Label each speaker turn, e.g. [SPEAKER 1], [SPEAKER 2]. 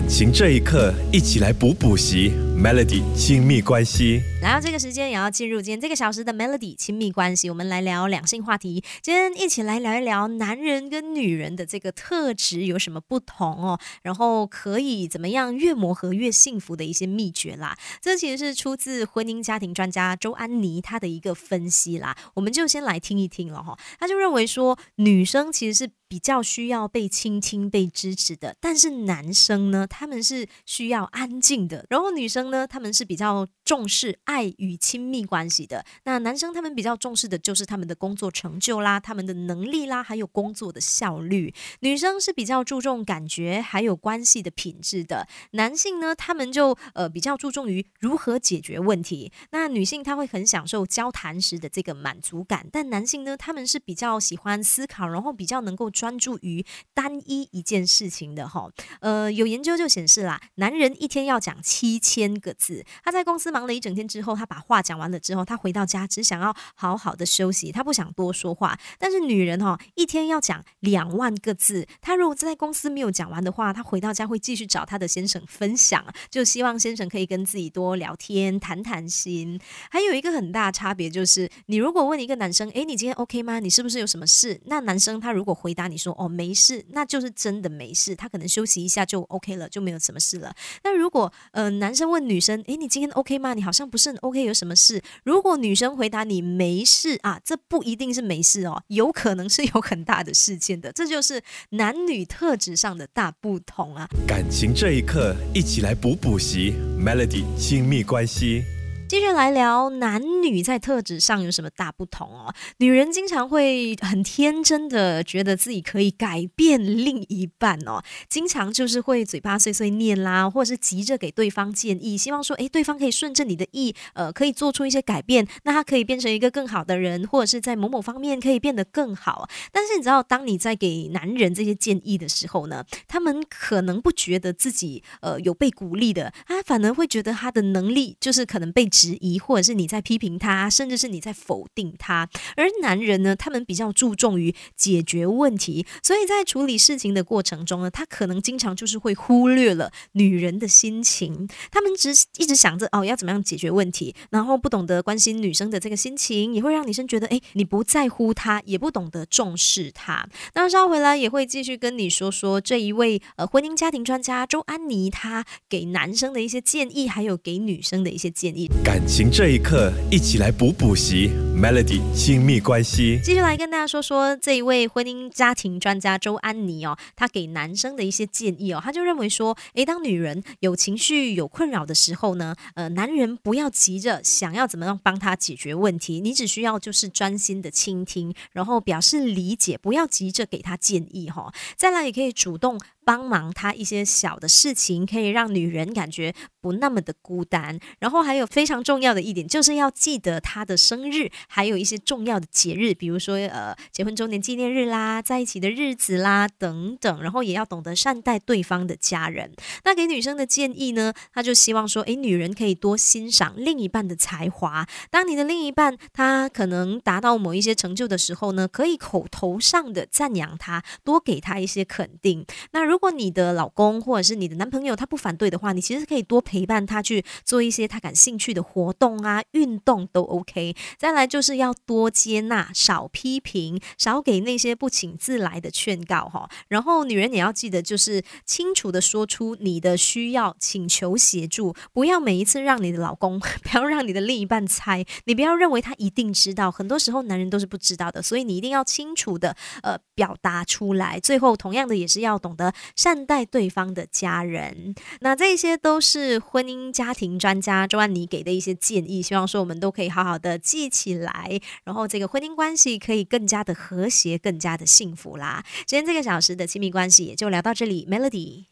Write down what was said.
[SPEAKER 1] 感情这一刻，一起来补补习。Melody 亲密关系，
[SPEAKER 2] 来到这个时间，也要进入今天这个小时的 Melody 亲密关系。我们来聊两性话题，今天一起来聊一聊男人跟女人的这个特质有什么不同哦，然后可以怎么样越磨合越幸福的一些秘诀啦。这其实是出自婚姻家庭专家周安妮她的一个分析啦，我们就先来听一听了哈。他就认为说，女生其实是。比较需要被倾听、被支持的，但是男生呢，他们是需要安静的，然后女生呢，他们是比较重视爱与亲密关系的。那男生他们比较重视的就是他们的工作成就啦、他们的能力啦，还有工作的效率。女生是比较注重感觉还有关系的品质的。男性呢，他们就呃比较注重于如何解决问题。那女性她会很享受交谈时的这个满足感，但男性呢，他们是比较喜欢思考，然后比较能够。专注于单一一件事情的哈，呃，有研究就显示啦，男人一天要讲七千个字。他在公司忙忙了一整天之后，他把话讲完了之后，他回到家只想要好好的休息，他不想多说话。但是女人哈，一天要讲两万个字。她如果在公司没有讲完的话，她回到家会继续找她的先生分享，就希望先生可以跟自己多聊天、谈谈心。还有一个很大差别就是，你如果问一个男生，诶，你今天 OK 吗？你是不是有什么事？那男生他如果回答。你说哦没事，那就是真的没事，他可能休息一下就 OK 了，就没有什么事了。那如果呃男生问女生，诶，你今天 OK 吗？你好像不是很 OK，有什么事？如果女生回答你没事啊，这不一定是没事哦，有可能是有很大的事件的。这就是男女特质上的大不同啊。
[SPEAKER 1] 感情这一刻，一起来补补习 Melody 亲密关系。
[SPEAKER 2] 接着来聊男女在特质上有什么大不同哦。女人经常会很天真的觉得自己可以改变另一半哦，经常就是会嘴巴碎碎念啦，或者是急着给对方建议，希望说，诶，对方可以顺着你的意，呃，可以做出一些改变，那他可以变成一个更好的人，或者是在某某方面可以变得更好。但是你知道，当你在给男人这些建议的时候呢，他们可能不觉得自己呃有被鼓励的，他反而会觉得他的能力就是可能被。质疑，或者是你在批评他，甚至是你在否定他。而男人呢，他们比较注重于解决问题，所以在处理事情的过程中呢，他可能经常就是会忽略了女人的心情。他们只一直想着哦，要怎么样解决问题，然后不懂得关心女生的这个心情，也会让女生觉得哎，你不在乎她，也不懂得重视她。那稍回来也会继续跟你说说这一位呃婚姻家庭专家周安妮，她给男生的一些建议，还有给女生的一些建议。
[SPEAKER 1] 感情这一刻，一起来补补习。Melody 亲密关系，
[SPEAKER 2] 继续来跟大家说说这一位婚姻家庭专家周安妮哦，她给男生的一些建议哦，她就认为说，诶，当女人有情绪有困扰的时候呢，呃，男人不要急着想要怎么样帮她解决问题，你只需要就是专心的倾听，然后表示理解，不要急着给他建议哈。再来也可以主动。帮忙他一些小的事情，可以让女人感觉不那么的孤单。然后还有非常重要的一点，就是要记得他的生日，还有一些重要的节日，比如说呃结婚周年纪念日啦，在一起的日子啦等等。然后也要懂得善待对方的家人。那给女生的建议呢，他就希望说，诶，女人可以多欣赏另一半的才华。当你的另一半他可能达到某一些成就的时候呢，可以口头上的赞扬他，多给他一些肯定。那如果你的老公或者是你的男朋友他不反对的话，你其实可以多陪伴他去做一些他感兴趣的活动啊，运动都 OK。再来就是要多接纳，少批评，少给那些不请自来的劝告哈。然后女人也要记得，就是清楚的说出你的需要，请求协助，不要每一次让你的老公，不要让你的另一半猜，你不要认为他一定知道，很多时候男人都是不知道的，所以你一定要清楚的呃表达出来。最后同样的也是要懂得。善待对方的家人，那这些都是婚姻家庭专家周安妮给的一些建议，希望说我们都可以好好的记起来，然后这个婚姻关系可以更加的和谐，更加的幸福啦。今天这个小时的亲密关系也就聊到这里，Melody。